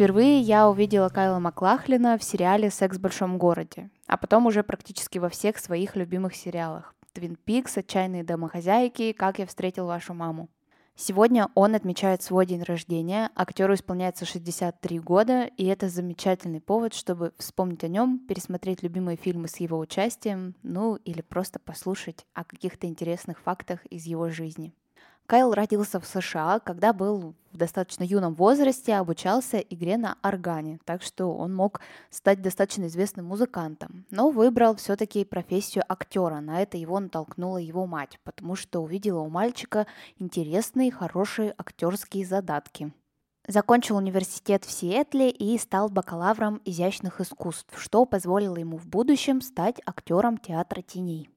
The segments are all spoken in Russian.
Впервые я увидела Кайла Маклахлина в сериале «Секс в большом городе», а потом уже практически во всех своих любимых сериалах. «Твин Пикс», «Отчаянные домохозяйки», «Как я встретил вашу маму». Сегодня он отмечает свой день рождения, актеру исполняется 63 года, и это замечательный повод, чтобы вспомнить о нем, пересмотреть любимые фильмы с его участием, ну или просто послушать о каких-то интересных фактах из его жизни. Кайл родился в США, когда был в достаточно юном возрасте, обучался игре на органе, так что он мог стать достаточно известным музыкантом. Но выбрал все-таки профессию актера. На это его натолкнула его мать, потому что увидела у мальчика интересные, хорошие актерские задатки. Закончил университет в Сиэтле и стал бакалавром изящных искусств, что позволило ему в будущем стать актером театра теней.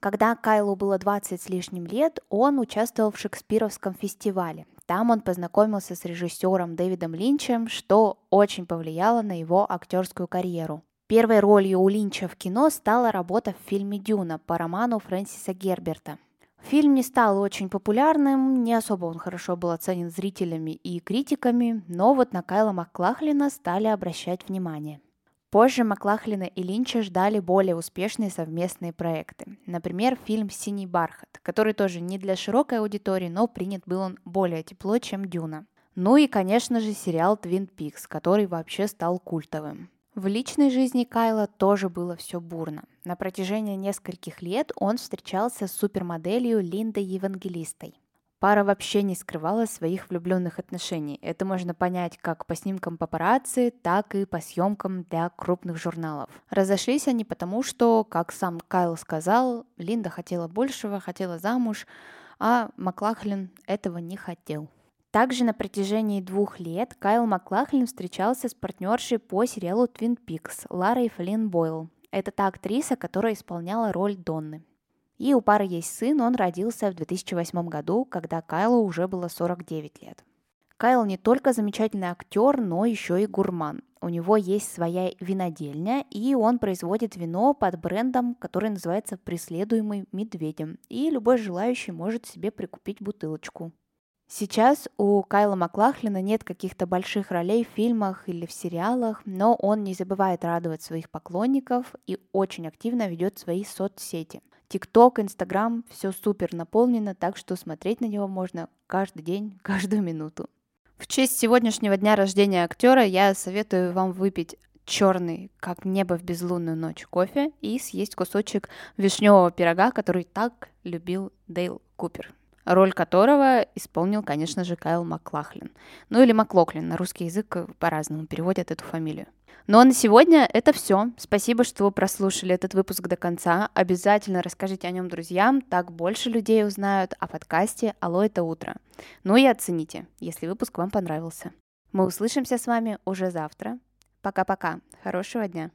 Когда Кайлу было 20 с лишним лет, он участвовал в Шекспировском фестивале. Там он познакомился с режиссером Дэвидом Линчем, что очень повлияло на его актерскую карьеру. Первой ролью у Линча в кино стала работа в фильме «Дюна» по роману Фрэнсиса Герберта. Фильм не стал очень популярным, не особо он хорошо был оценен зрителями и критиками, но вот на Кайла Маклахлина стали обращать внимание. Позже Маклахлина и Линча ждали более успешные совместные проекты. Например, фильм «Синий бархат», который тоже не для широкой аудитории, но принят был он более тепло, чем «Дюна». Ну и, конечно же, сериал «Твин Пикс», который вообще стал культовым. В личной жизни Кайла тоже было все бурно. На протяжении нескольких лет он встречался с супермоделью Линдой Евангелистой. Пара вообще не скрывала своих влюбленных отношений. Это можно понять как по снимкам папарацци, так и по съемкам для крупных журналов. Разошлись они потому, что, как сам Кайл сказал, Линда хотела большего, хотела замуж, а Маклахлин этого не хотел. Также на протяжении двух лет Кайл Маклахлин встречался с партнершей по сериалу Twin Peaks Ларой Флинн Бойл. Это та актриса, которая исполняла роль Донны. И у пары есть сын, он родился в 2008 году, когда Кайлу уже было 49 лет. Кайл не только замечательный актер, но еще и гурман. У него есть своя винодельня, и он производит вино под брендом, который называется «Преследуемый медведем», и любой желающий может себе прикупить бутылочку. Сейчас у Кайла Маклахлина нет каких-то больших ролей в фильмах или в сериалах, но он не забывает радовать своих поклонников и очень активно ведет свои соцсети. ТикТок, Инстаграм, все супер наполнено, так что смотреть на него можно каждый день, каждую минуту. В честь сегодняшнего дня рождения актера я советую вам выпить черный, как небо в безлунную ночь, кофе и съесть кусочек вишневого пирога, который так любил Дейл Купер роль которого исполнил, конечно же, Кайл Маклахлин. Ну или Маклоклин, на русский язык по-разному переводят эту фамилию. Ну а на сегодня это все. Спасибо, что вы прослушали этот выпуск до конца. Обязательно расскажите о нем друзьям, так больше людей узнают о подкасте «Алло, это утро». Ну и оцените, если выпуск вам понравился. Мы услышимся с вами уже завтра. Пока-пока. Хорошего дня.